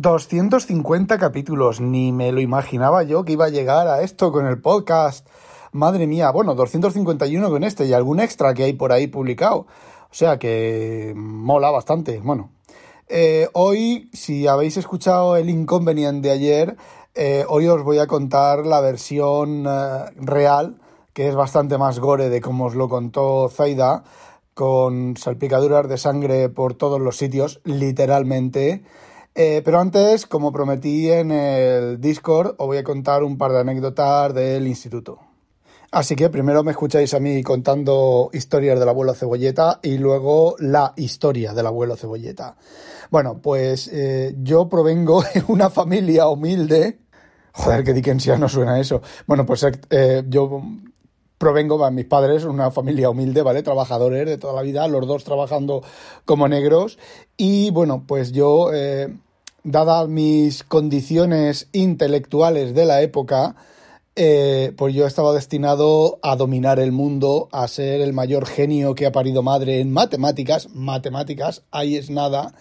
250 capítulos, ni me lo imaginaba yo que iba a llegar a esto con el podcast. Madre mía, bueno, 251 con este y algún extra que hay por ahí publicado. O sea que mola bastante. Bueno, eh, hoy, si habéis escuchado el inconveniente de ayer, eh, hoy os voy a contar la versión eh, real, que es bastante más gore de como os lo contó Zaida, con salpicaduras de sangre por todos los sitios, literalmente. Pero antes, como prometí en el Discord, os voy a contar un par de anécdotas del instituto. Así que primero me escucháis a mí contando historias del abuelo Cebolleta y luego la historia del abuelo Cebolleta. Bueno, pues eh, yo provengo de una familia humilde. Joder, qué dickensiano suena eso. Bueno, pues eh, yo provengo mis padres, una familia humilde, ¿vale? Trabajadores de toda la vida, los dos trabajando como negros. Y bueno, pues yo, eh, dadas mis condiciones intelectuales de la época, eh, pues yo estaba destinado a dominar el mundo, a ser el mayor genio que ha parido madre en matemáticas, matemáticas, ahí es nada.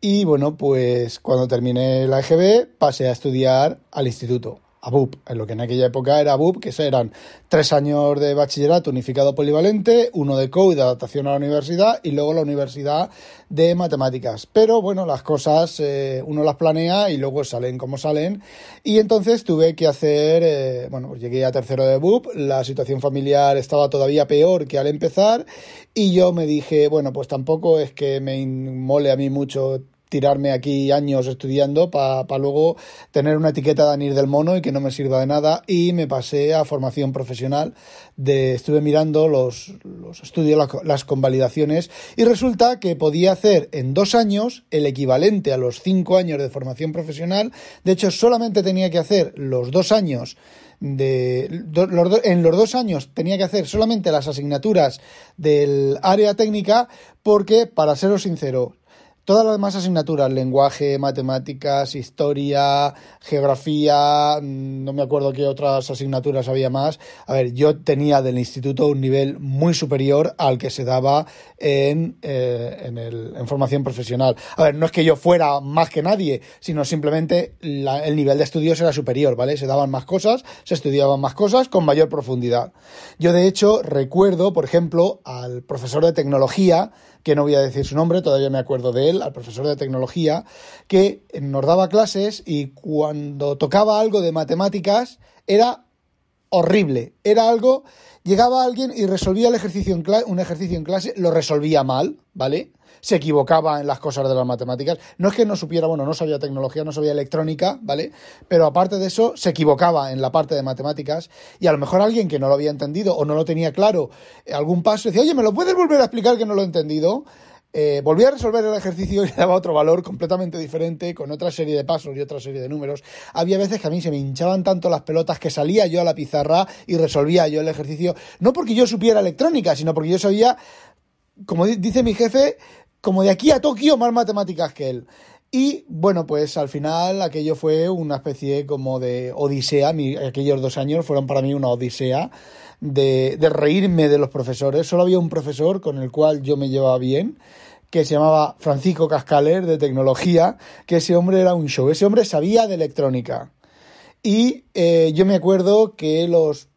Y bueno, pues cuando terminé la EGB pasé a estudiar al instituto a BUP, en lo que en aquella época era BUP, que eran tres años de bachillerato unificado polivalente, uno de COU de adaptación a la universidad y luego la universidad de matemáticas. Pero bueno, las cosas eh, uno las planea y luego salen como salen. Y entonces tuve que hacer, eh, bueno, pues llegué a tercero de BUP, la situación familiar estaba todavía peor que al empezar y yo me dije, bueno, pues tampoco es que me mole a mí mucho tirarme aquí años estudiando para luego tener una etiqueta de anir del mono y que no me sirva de nada. Y me pasé a formación profesional de estuve mirando los, los estudios las, convalidaciones y resulta que podía hacer en dos años el equivalente a los cinco años de formación profesional. De hecho solamente tenía que hacer los dos años de en los dos años tenía que hacer solamente las asignaturas del área técnica porque para seros sincero Todas las demás asignaturas, lenguaje, matemáticas, historia, geografía, mm, no me acuerdo qué otras asignaturas había más. A ver, yo tenía del instituto un nivel muy superior al que se daba en, eh, en, el, en formación profesional. A ver, no es que yo fuera más que nadie, sino simplemente el nivel de estudios era superior, ¿vale? Se daban más cosas, se estudiaban más cosas con mayor profundidad. Yo, de hecho, recuerdo, por ejemplo, al profesor de tecnología, que no voy a decir su nombre, todavía me acuerdo de él, al profesor de tecnología, que nos daba clases y cuando tocaba algo de matemáticas era horrible, era algo, llegaba alguien y resolvía el ejercicio en un ejercicio en clase, lo resolvía mal, ¿vale? Se equivocaba en las cosas de las matemáticas. No es que no supiera, bueno, no sabía tecnología, no sabía electrónica, ¿vale? Pero aparte de eso, se equivocaba en la parte de matemáticas y a lo mejor alguien que no lo había entendido o no lo tenía claro, eh, algún paso, decía, oye, ¿me lo puedes volver a explicar que no lo he entendido? Eh, volví a resolver el ejercicio y le daba otro valor completamente diferente, con otra serie de pasos y otra serie de números. Había veces que a mí se me hinchaban tanto las pelotas que salía yo a la pizarra y resolvía yo el ejercicio, no porque yo supiera electrónica, sino porque yo sabía, como dice mi jefe, como de aquí a Tokio, más matemáticas que él. Y bueno, pues al final aquello fue una especie como de odisea. aquellos dos años fueron para mí una odisea de, reírme de los profesores. Solo había un profesor con el cual yo me llevaba bien, que se llamaba Francisco Cascaler, de tecnología, que ese hombre era un show. Ese hombre sabía de electrónica. Y eh, yo me acuerdo que los,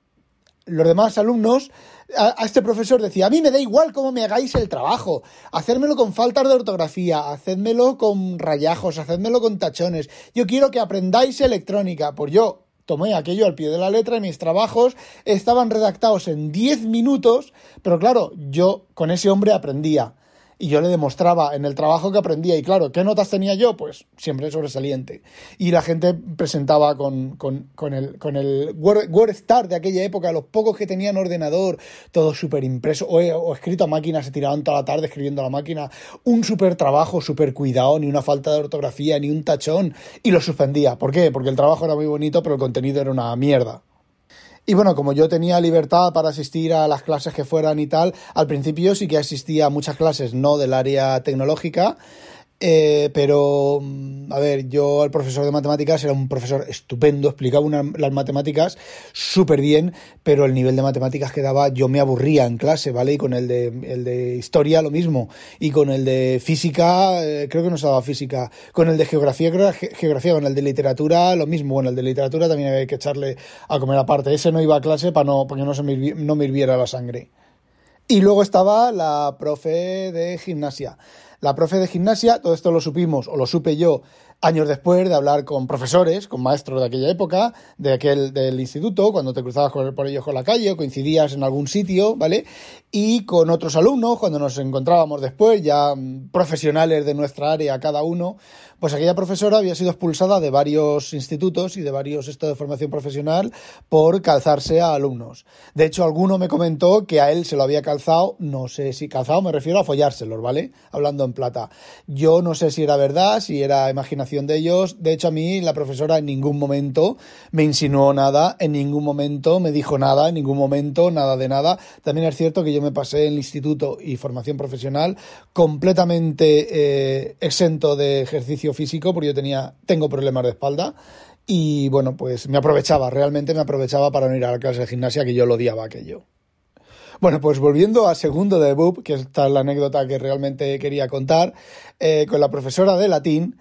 los demás alumnos a, este profesor decía, a mí me da igual cómo me hagáis el trabajo, hacérmelo con faltas de ortografía, hacedmelo con rayajos, hacedmelo con tachones, yo quiero que aprendáis electrónica, por yo tomé aquello al pie de la letra y mis trabajos estaban redactados en 10 minutos, pero claro, yo con ese hombre aprendía y yo le demostraba en el trabajo que aprendía. Y claro, ¿qué notas tenía yo? Pues siempre sobresaliente. Y la gente presentaba con, con, con el, con el Word, de aquella época, los pocos que tenían ordenador, todo súper impreso, o, escrito a máquina, se tiraban toda la tarde escribiendo a la máquina, un súper trabajo, súper cuidado, ni una falta de ortografía, ni un tachón, y lo suspendía. ¿Por qué? Porque el trabajo era muy bonito, pero el contenido era una mierda. Y bueno, como yo tenía libertad para asistir a las clases que fueran y tal, al principio sí que asistía a muchas clases no del área tecnológica Eh, pero, mm, a ver, yo al profesor de matemáticas era un profesor estupendo, explicaba las matemáticas súper bien, pero el nivel de matemáticas que daba yo me aburría en clase, ¿vale? Y con el de, el de historia lo mismo, y con el de física, eh, creo que no se daba física, con el de geografía, creo que geografía, con el de literatura lo mismo, bueno, el de literatura también había que echarle a comer aparte, ese no iba a clase para, no, para que no, se no me hirviera la sangre. Y luego estaba la profe de gimnasia. La profe de gimnasia, todo esto lo supimos, o lo supe yo, años después de hablar con profesores, con maestros de aquella época, de aquel del instituto, cuando te cruzabas por ellos con la calle o coincidías en algún sitio, ¿vale? Y con otros alumnos, cuando nos encontrábamos después, ya mm, profesionales de nuestra área cada uno, pues aquella profesora había sido expulsada de varios institutos y de varios estados de formación profesional por calzarse a alumnos. De hecho, alguno me comentó que a él se lo había calzado, no sé si calzado, me refiero a follárselos, ¿vale? Hablando en plata. Yo no sé si era verdad, si era imaginación de ellos. De hecho, a mí la profesora en ningún momento me insinuó nada, en ningún momento me dijo nada, en ningún momento nada de nada. También es cierto que yo me pasé en el instituto y formación profesional completamente eh, exento de ejercicio físico porque yo tenía, tengo problemas de espalda y bueno, pues me aprovechaba, realmente me aprovechaba para no ir a la clase de gimnasia que yo lo odiaba aquello. Bueno, pues volviendo a segundo de BUP, que esta es la anécdota que realmente quería contar, eh, con la profesora de latín,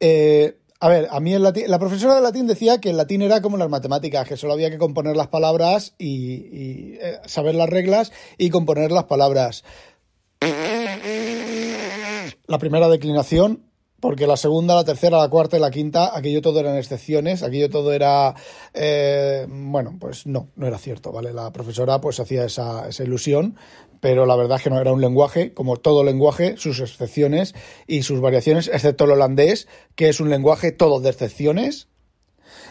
eh, a ver, a mí el latín, la profesora de latín decía que el latín era como las matemáticas, que solo había que componer las palabras y, eh, saber las reglas y componer las palabras. La primera declinación porque la segunda, la tercera, la cuarta y la quinta, aquello todo eran excepciones, aquello todo era, eh, bueno, pues no, no era cierto, ¿vale? La profesora pues hacía esa, esa ilusión, pero la verdad es que no era un lenguaje, como todo lenguaje, sus excepciones y sus variaciones, excepto el holandés, que es un lenguaje todo de excepciones.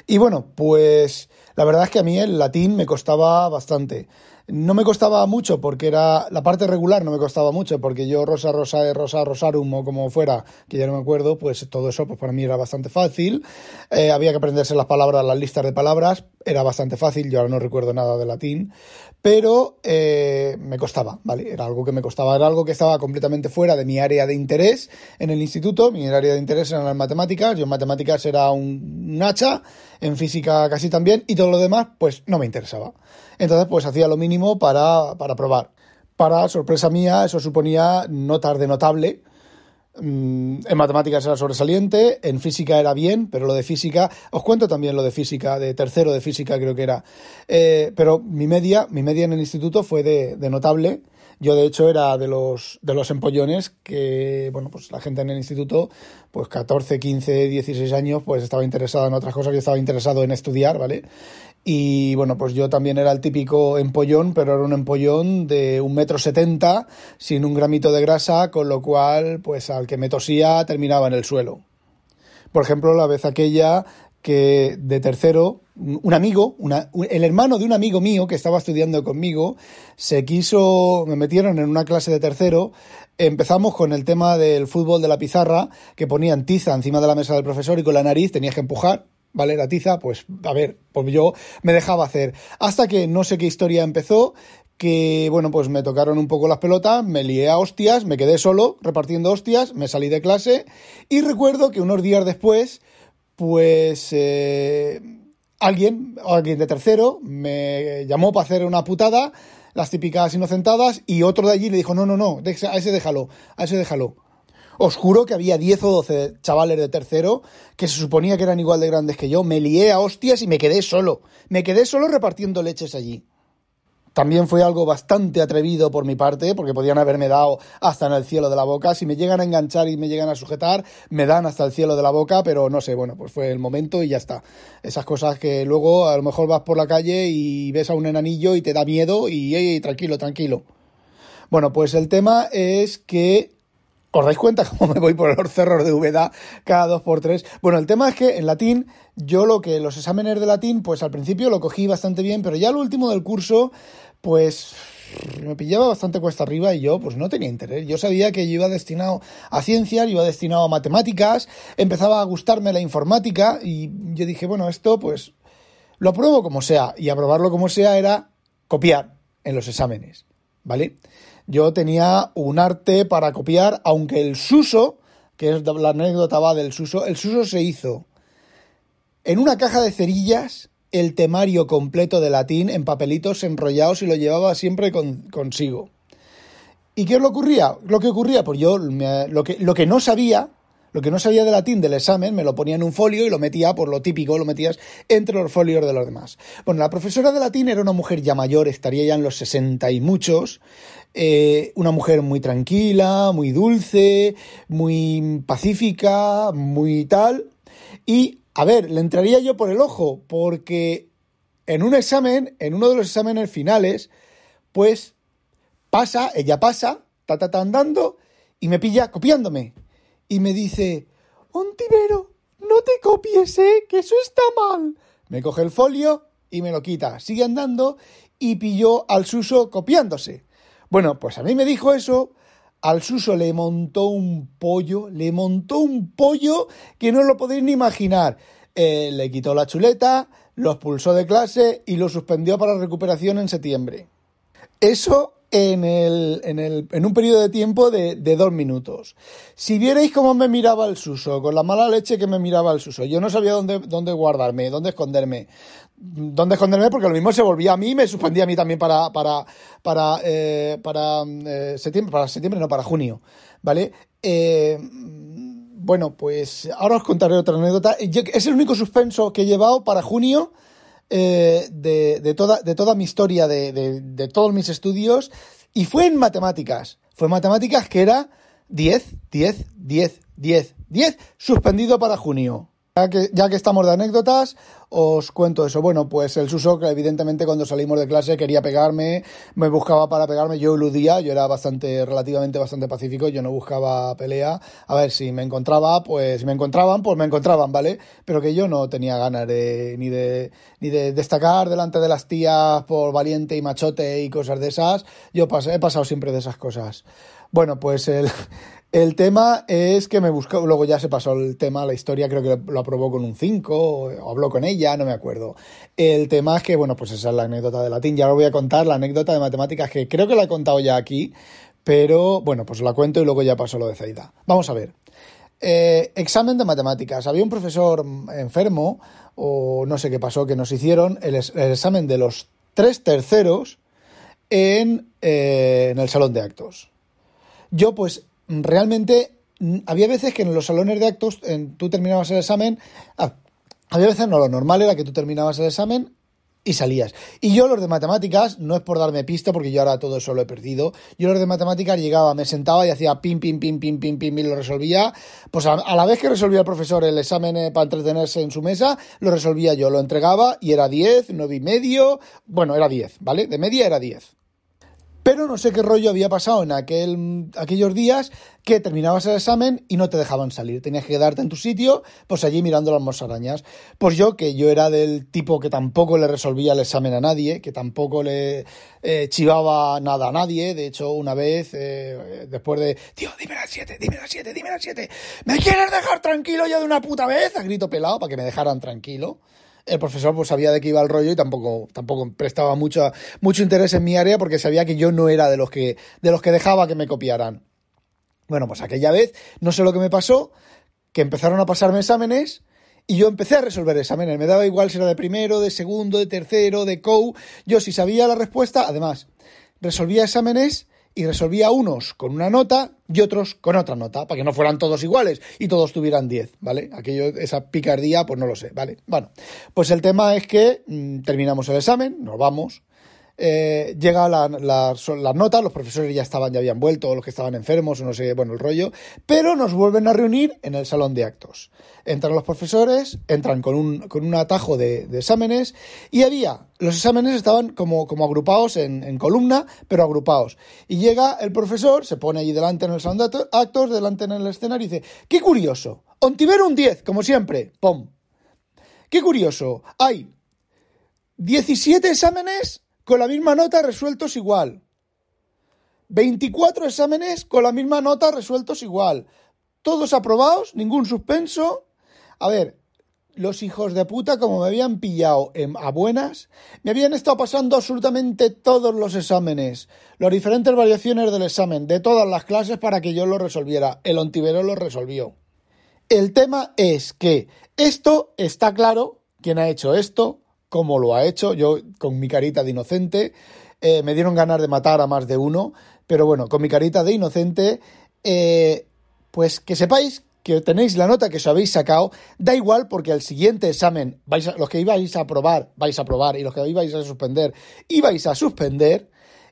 Y bueno, pues la verdad es que a mí el latín me costaba bastante. No me costaba mucho porque era la parte regular, no me costaba mucho porque yo rosa, rosa, rosa, rosarum o como fuera, que ya no me acuerdo, pues todo eso pues para mí era bastante fácil. Eh, había que aprenderse las palabras, las listas de palabras, era bastante fácil, yo ahora no recuerdo nada de latín, pero eh, me costaba, ¿vale? Era algo que me costaba, era algo que estaba completamente fuera de mi área de interés en el instituto, mi área de interés eran las matemáticas, yo en matemáticas era un hacha, en física casi también, y todo lo demás pues no me interesaba. Entonces, pues hacía lo mínimo para, para probar. Para sorpresa mía, eso suponía notas de notable. Mm, en matemáticas era sobresaliente, en física era bien, pero lo de física, os cuento también lo de física, de tercero de física creo que era. Eh, pero mi media, mi media en el instituto fue de notable yo, de hecho, era de los, de los empollones que, bueno, pues la gente en el instituto, pues 14, 15, 16 años, pues estaba interesada en otras cosas, yo estaba interesado en estudiar, ¿vale? Y bueno, pues yo también era el típico empollón, pero era un empollón de un metro setenta, sin un gramito de grasa, con lo cual, pues al que me tosía terminaba en el suelo. Por ejemplo, la vez aquella que de tercero, un amigo, el hermano de un amigo mío que estaba estudiando conmigo, se quiso, me metieron en una clase de tercero, empezamos con el tema del fútbol de la pizarra, que ponían tiza encima de la mesa del profesor y con la nariz tenías que empujar, ¿vale? La tiza, pues, a ver, pues yo me dejaba hacer. Hasta que no sé qué historia empezó, que, bueno, pues me tocaron un poco las pelotas, me lié a hostias, me quedé solo repartiendo hostias, me salí de clase y recuerdo que unos días después pues eh, alguien, alguien de tercero, me llamó para hacer una putada, las típicas inocentadas, y otro de allí le dijo, no, no, no, a ese déjalo, a ese déjalo. Os juro que había 10 o 12 chavales de tercero que se suponía que eran igual de grandes que yo. Me lié a hostias y me quedé solo. Me quedé solo repartiendo leches allí. También fue algo bastante atrevido por mi parte, porque podían haberme dado hasta en el cielo de la boca. Si me llegan a enganchar y me llegan a sujetar, me dan hasta el cielo de la boca, pero no sé, bueno, pues fue el momento y ya está. Esas cosas que luego a lo mejor vas por la calle y ves a un enanillo y te da miedo y tranquilo, tranquilo. Bueno, pues el tema es que ¿Os dais cuenta cómo me voy por los cerros de Úbeda cada dos por tres? Bueno, el tema es que en latín, yo lo que los exámenes de latín, pues al principio lo cogí bastante bien, pero ya al último del curso, pues me pillaba bastante cuesta arriba y yo pues no tenía interés. Yo sabía que yo iba destinado a ciencias, iba destinado a matemáticas, empezaba a gustarme la informática y yo dije, bueno, esto pues lo apruebo como sea y aprobarlo como sea era copiar en los exámenes, ¿vale? Yo tenía un arte para copiar, aunque el Suso, que es la anécdota va del Suso. El Suso se hizo en una caja de cerillas el temario completo de latín en papelitos enrollados y lo llevaba siempre consigo. ¿Y qué le ocurría? Lo que ocurría, pues yo lo, que, lo que no sabía, lo que no sabía de latín del examen, me lo ponía en un folio y lo metía, por lo típico, lo metías entre los folios de los demás. Bueno, la profesora de latín era una mujer ya mayor, estaría ya en los sesenta y muchos, eh, una mujer muy tranquila, muy dulce, muy pacífica, muy tal, y a ver, le entraría yo por el ojo, porque en un examen, en uno de los exámenes finales, pues pasa, ella pasa, ta, ta, ta andando, y me pilla copiándome. Y me dice, Ontivero, no te copies, ¿eh? que eso está mal. Me coge el folio y me lo quita. Sigue andando y pilló al Suso copiándose. Bueno, pues a mí me dijo eso al Suso le montó un pollo, le montó un pollo que no lo podéis ni imaginar. Eh, le quitó la chuleta, lo expulsó de clase y lo suspendió para recuperación en septiembre. Eso en, el, en, el, en un periodo de tiempo de, de, dos minutos. Si vierais cómo me miraba el Suso, con la mala leche que me miraba el Suso, yo no sabía dónde, dónde guardarme, dónde esconderme. Dónde esconderme porque lo mismo se volvía a mí y me suspendía a mí también para, para, para, eh, para eh, septiembre, para septiembre, no, para junio, ¿vale? Eh, bueno, pues ahora os contaré otra anécdota. Es el único suspenso que he llevado para junio eh, de, toda, de toda mi historia, de, de, todos mis estudios, y fue en matemáticas. Fue en matemáticas que era 10, 10, 10, 10, 10, suspendido para junio. Ya que, estamos de anécdotas, os cuento eso. Bueno, pues el Suso, evidentemente cuando salimos de clase quería pegarme, me buscaba para pegarme, yo eludía, yo era bastante, relativamente bastante pacífico, yo no buscaba pelea. A ver, si me encontraba, pues si me encontraban, pues me encontraban, ¿vale? Pero que yo no tenía ganas de, ni de, ni de destacar delante de las tías por valiente y machote y cosas de esas. Yo he pasado siempre de esas cosas. Bueno, pues el, el tema es que me buscó, luego ya se pasó el tema, la historia creo que lo aprobó con un 5, o habló con ella, no me acuerdo. El tema es que, bueno, pues esa es la anécdota de latín. Ya os voy a contar la anécdota de matemáticas que creo que la he contado ya aquí, pero bueno, pues la cuento y luego ya paso lo de Zaida. Vamos a ver. Eh, examen de matemáticas. Había un profesor enfermo, o no sé qué pasó, que nos hicieron el, examen de los tres terceros eh, en el salón de actos. Yo, pues, realmente había veces que en los salones de actos tú terminabas el examen, ah, había veces no, lo normal era que tú terminabas el examen y salías. Y yo los de matemáticas, no es por darme pista, porque yo ahora todo eso lo he perdido, yo los de matemáticas llegaba, me sentaba y hacía pim, pim, pim, pim, pim, pim, y lo resolvía. Pues a, la vez que resolvía el profesor el examen eh, para entretenerse en su mesa, lo resolvía yo, lo entregaba y era 10, 9 y medio, bueno, era 10, ¿vale? De media era 10. Pero no sé qué rollo había pasado en aquel, aquellos días que terminabas el examen y no te dejaban salir. Tenías que quedarte en tu sitio, pues allí mirando las mosarañas. Pues yo, que yo era del tipo que tampoco le resolvía el examen a nadie, que tampoco le eh, chivaba nada a nadie. De hecho, una vez, eh, después de, tío, dime las siete, dime las siete, dime las siete. ¿Me quieres dejar tranquilo ya de una puta vez? A grito pelado, para que me dejaran tranquilo el profesor pues sabía de qué iba el rollo y tampoco, tampoco prestaba mucho, mucho interés en mi área porque sabía que yo no era de los que, de los que dejaba que me copiaran. Bueno, pues aquella vez, no sé lo que me pasó, que empezaron a pasarme exámenes y yo empecé a resolver exámenes. Me daba igual si era de primero, de segundo, de tercero, de COU. Yo si sabía la respuesta, además, resolvía exámenes y resolvía unos con una nota y otros con otra nota, para que no fueran todos iguales y todos tuvieran 10, ¿vale? Aquello, esa picardía, pues no lo sé, ¿vale? Bueno, pues el tema es que mm, terminamos el examen, nos vamos, eh, llega la, las notas, los profesores ya estaban, ya habían vuelto, los que estaban enfermos, o no sé, bueno, el rollo, pero nos vuelven a reunir en el salón de actos. Entran los profesores, entran con un, con un atajo de, exámenes, y había, los exámenes estaban como, como agrupados en, columna, pero agrupados. Y llega el profesor, se pone allí delante en el salón de actos, delante en el escenario, y dice, qué curioso, Ontivero un 10, como siempre, ¡pum! Qué curioso, hay 17 exámenes con la misma nota resueltos igual. 24 exámenes con la misma nota resueltos igual. Todos aprobados, ningún suspenso. A ver, los hijos de puta, como me habían pillado a buenas, me habían estado pasando absolutamente todos los exámenes, las diferentes variaciones del examen, de todas las clases para que yo lo resolviera. El Ontivero lo resolvió. El tema es que esto está claro, quién ha hecho esto, cómo lo ha hecho, yo con mi carita de inocente, eh, me dieron ganas de matar a más de uno, pero bueno, con mi carita de inocente, eh, pues que sepáis que tenéis la nota que os habéis sacado, da igual porque el siguiente examen, vais los que ibais a aprobar, vais a aprobar, y los que ibais a suspender, ibais a suspender,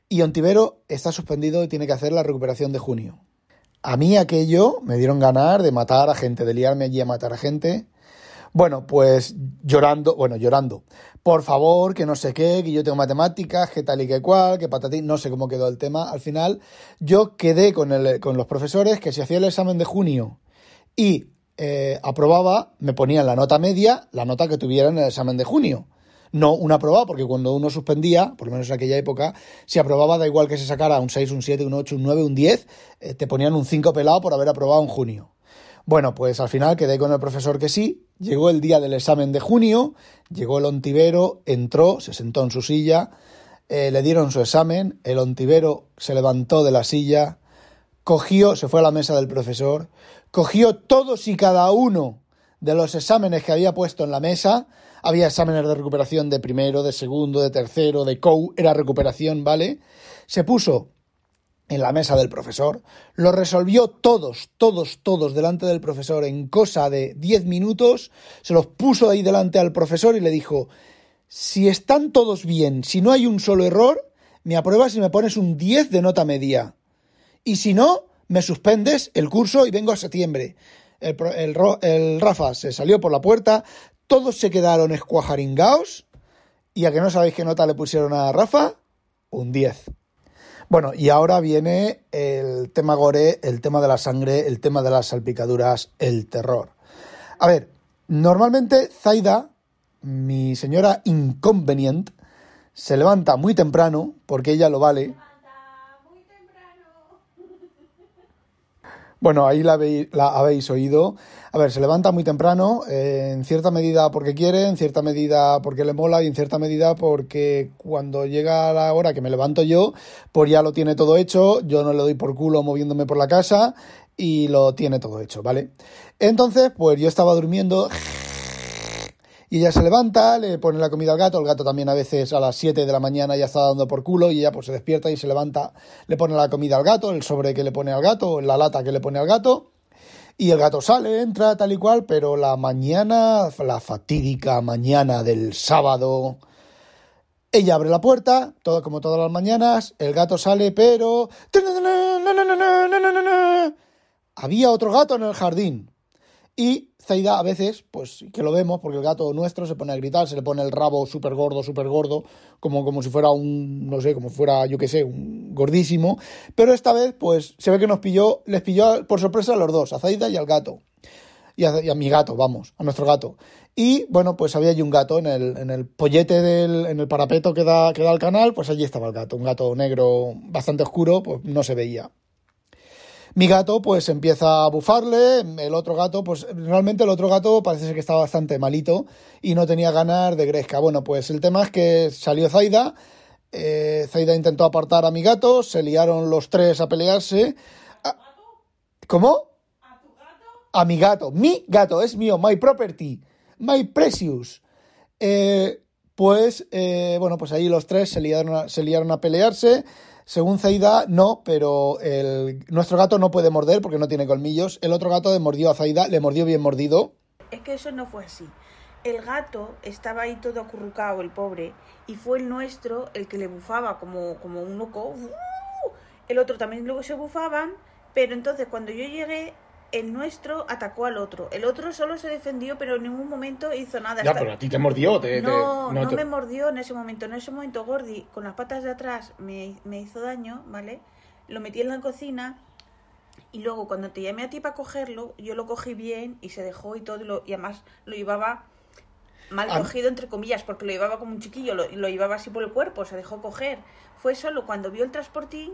y Ontivero está suspendido y tiene que hacer la recuperación de junio. A mí aquello me dieron ganar de matar a gente, de liarme allí a matar a gente. Bueno, pues llorando, bueno, llorando. Por favor, que no sé qué, que yo tengo matemáticas, que tal y que cual, que patatín, no sé cómo quedó el tema. Al final, yo quedé con, el, con los profesores que si hacía el examen de junio y eh, aprobaba, me ponían la nota media, la nota que tuviera en el examen de junio no una aprobada, porque cuando uno suspendía, por lo menos en aquella época, si aprobaba da igual que se sacara un 6, un 7, un 8, un 9, un 10, eh, te ponían un 5 pelado por haber aprobado en junio. Bueno, pues al final quedé con el profesor que sí, llegó el día del examen de junio, llegó el ontivero, entró, se sentó en su silla, eh, le dieron su examen, el ontivero se levantó de la silla, cogió, se fue a la mesa del profesor, cogió todos y cada uno de los exámenes que había puesto en la mesa, había exámenes de recuperación de primero, de segundo, de tercero, de COU, era recuperación, ¿vale? Se puso en la mesa del profesor, lo resolvió todos, todos, todos delante del profesor en cosa de 10 minutos, se los puso ahí delante al profesor y le dijo, si están todos bien, si no hay un solo error, me apruebas y me pones un 10 de nota media. Y si no, me suspendes el curso y vengo a septiembre. El, el, el Rafa se salió por la puerta, todos se quedaron escuajaringaos. Y a que no sabéis qué nota le pusieron a Rafa, un 10. Bueno, y ahora viene el tema gore, el tema de la sangre, el tema de las salpicaduras, el terror. A ver, normalmente Zaida, mi señora inconvenient, se levanta muy temprano, porque ella lo vale, Bueno, ahí la, habéis, oído. A ver, se levanta muy temprano, eh, en cierta medida porque quiere, en cierta medida porque le mola y en cierta medida porque cuando llega la hora que me levanto yo, pues ya lo tiene todo hecho, yo no le doy por culo moviéndome por la casa y lo tiene todo hecho, ¿vale? Entonces, pues yo estaba durmiendo y ella se levanta, le pone la comida al gato, el gato también a veces a las 7 de la mañana ya está dando por culo y ella pues se despierta y se levanta, le pone la comida al gato, el sobre que le pone al gato, la lata que le pone al gato. Y el gato sale, entra tal y cual, pero la mañana, la fatídica mañana del sábado, ella abre la puerta, todo como todas las mañanas, el gato sale, pero había otro gato en el jardín. Y Zaida a veces, pues que lo vemos, porque el gato nuestro se pone a gritar, se le pone el rabo súper gordo, súper gordo, como, como si fuera un, no sé, como fuera, yo qué sé, un gordísimo. Pero esta vez, pues se ve que nos pilló, les pilló por sorpresa a los dos, a Zaida y al gato. Y a, mi gato, vamos, a nuestro gato. Y bueno, pues había allí un gato en el, en el pollete del, en el parapeto que da, que da al canal, pues allí estaba el gato, un gato negro bastante oscuro, pues no se veía. Mi gato pues empieza a bufarle, el otro gato, pues realmente el otro gato parece ser que estaba bastante malito y no tenía ganas de gresca. Bueno, pues el tema es que salió Zaida, eh, Zaida intentó apartar a mi gato, se liaron los tres a pelearse. Ah, ¿Cómo? ¿A tu gato? A mi gato, mi gato, es mío, my property, my precious. Eh, pues, eh, bueno, pues ahí los tres se liaron se liaron a pelearse. Según Zaida, no, pero nuestro gato no puede morder porque no tiene colmillos. El otro gato le mordió a Zaida, le mordió bien mordido. Es que eso no fue así. El gato estaba ahí todo acurrucado, el pobre, y fue el nuestro el que le bufaba como, como un loco. El otro también luego se bufaban, pero entonces cuando yo llegué, el nuestro atacó al otro. El otro solo se defendió, pero en ningún momento hizo nada. Ya, pero a ti te mordió. Te, no, no, me mordió en ese momento. En ese momento Gordi, con las patas de atrás, me, me, hizo daño, ¿vale? Lo metí en la cocina y luego cuando te llamé a ti para cogerlo, yo lo cogí bien y se dejó y todo. Y, lo, y además lo llevaba mal cogido, entre comillas, porque lo llevaba como un chiquillo, lo, lo llevaba así por el cuerpo, se dejó coger. Fue solo cuando vio el transportín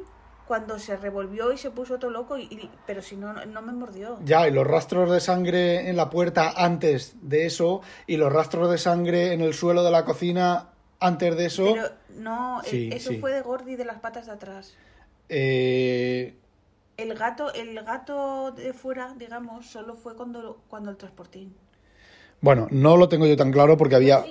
cuando se revolvió y se puso todo loco, y, y- pero si no, no me mordió. Ya, y los rastros de sangre en la puerta antes de eso, y los rastros de sangre en el suelo de la cocina antes de eso. Pero no, e- Sí, eso sí. fue de Gordy de las patas de atrás. eh, El gato, el gato de fuera, digamos, solo fue cuando, cuando el transportín. Bueno, no lo tengo yo tan claro porque había.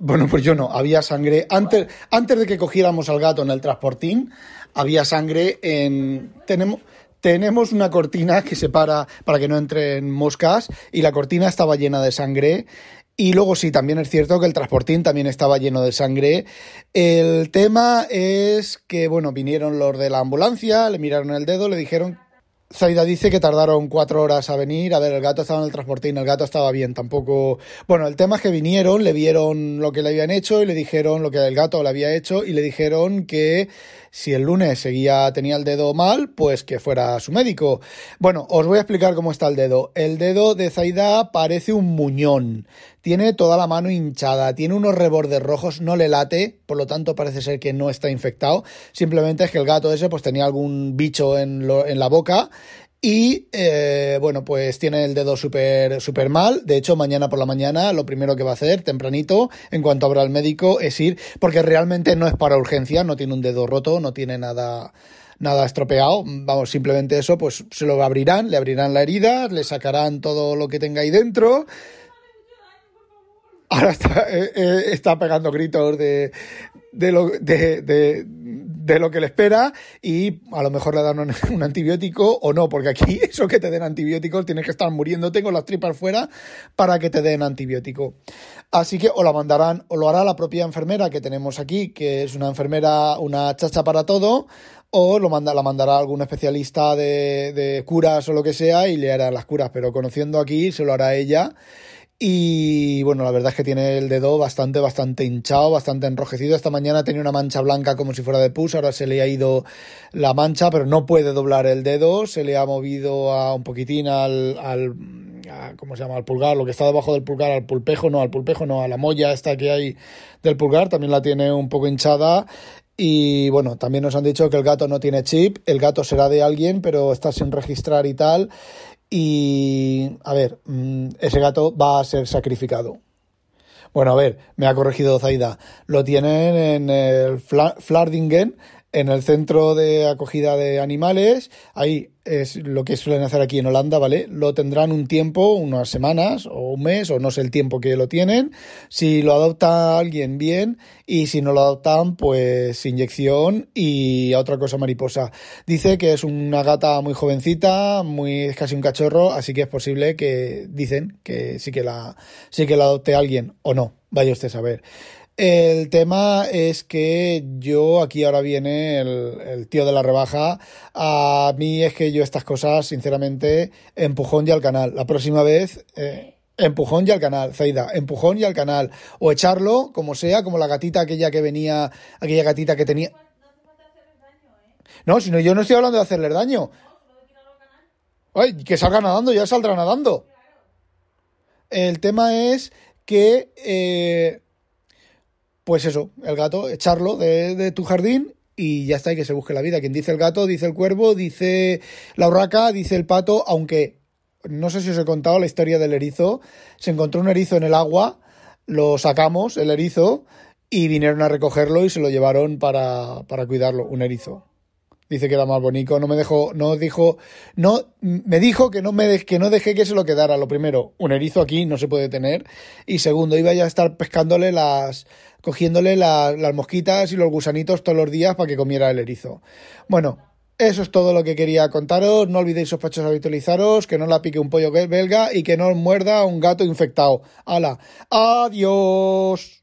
Bueno, pues yo no, había sangre. Antes, antes de que cogiéramos al gato en el transportín, había sangre en. Tenemos. Tenemos una cortina que separa para que no entren moscas y la cortina estaba llena de sangre. Y luego sí, también es cierto que el transportín también estaba lleno de sangre. El tema es que, bueno, vinieron los de la ambulancia, le miraron el dedo, le dijeron Zaida dice que tardaron cuatro horas a venir. A ver, el gato estaba en el transportín, el gato estaba bien, tampoco. Bueno, el tema es que vinieron, le vieron lo que le habían hecho y le dijeron lo que el gato le había hecho y le dijeron que si el lunes seguía, tenía el dedo mal, pues que fuera su médico. Bueno, os voy a explicar cómo está el dedo. El dedo de Zaida parece un muñón. Tiene toda la mano hinchada, tiene unos rebordes rojos, no le late, por lo tanto parece ser que no está infectado. Simplemente es que el gato ese pues tenía algún bicho en, lo- en la boca y eh, bueno, pues tiene el dedo súper súper mal. De hecho, mañana por la mañana lo primero que va a hacer, tempranito, en cuanto abra el médico, es ir, porque realmente no es para urgencia, no tiene un dedo roto, no tiene nada nada estropeado. Vamos, simplemente eso, pues se lo abrirán, le abrirán la herida, le sacarán todo lo que tenga ahí dentro. Ahora está, eh, eh, está pegando gritos de, de, lo, de, lo que le espera y a lo mejor le dan un, antibiótico o no, porque aquí eso que te den antibióticos tienes que estar muriéndote con las tripas fuera para que te den antibiótico. Así que o la mandarán o lo hará la propia enfermera que tenemos aquí, que es una enfermera, una chacha para todo, o lo manda, la mandará algún especialista de, de curas o lo que sea y le hará las curas, pero conociendo aquí se lo hará ella. Y bueno, la verdad es que tiene el dedo bastante, bastante hinchado, bastante enrojecido. Esta mañana tenía una mancha blanca como si fuera de pus, ahora se le ha ido la mancha, pero no puede doblar el dedo, se le ha movido a un poquitín al, al ¿cómo se llama? Al pulgar, lo que está debajo del pulgar, al pulpejo, no, al pulpejo no, a la molla esta que hay del pulgar, también la tiene un poco hinchada. Y bueno, también nos han dicho que el gato no tiene chip, el gato será de alguien, pero está sin registrar y tal. Y a ver, mm, ese gato va a ser sacrificado. Bueno, a ver, me ha corregido Zaida. Lo tienen en el Fla- Flardingen, en el centro de acogida de animales. Ahí es lo que suelen hacer aquí en Holanda, ¿vale? Lo tendrán un tiempo, unas semanas o un mes, o no sé el tiempo que lo tienen. Si lo adopta alguien, bien. Y si no lo adoptan, pues inyección y otra cosa mariposa. Dice que es una gata muy jovencita, muy, es casi un cachorro, así que es posible que dicen que sí que la, sí que la adopte alguien o no. Vaya usted a saber. El tema es que yo, aquí ahora viene el, tío de la rebaja. A mí es que yo estas cosas, sinceramente, empujón ya al canal. La próxima vez, eh, empujón ya al canal, Zaida, empujón ya al canal. O echarlo, como sea, como la gatita aquella que venía, aquella gatita que tenía. No, si no, yo no estoy hablando de hacerle daño. Ay, que salga nadando, ya saldrá nadando. El tema es que, eh, pues eso, el gato, echarlo de, tu jardín y ya está, y que se busque la vida. Quien dice el gato, dice el cuervo, dice la urraca, dice el pato, aunque no sé si os he contado la historia del erizo. Se encontró un erizo en el agua, lo sacamos, el erizo, y vinieron a recogerlo y se lo llevaron para, para cuidarlo, un erizo. Dice que era más bonito, no me dejó, no dijo, no, me dijo que no me que no dejé que se lo quedara. Lo primero, un erizo aquí no se puede tener. Y segundo, iba ya a estar pescándole las, cogiéndole la- las mosquitas y los gusanitos todos los días para que comiera el erizo. Bueno, eso es todo lo que quería contaros. No olvidéis sospechosos habitualizaros, que no la pique un pollo belga y que no muerda un gato infectado. ¡Hala! ¡Adiós!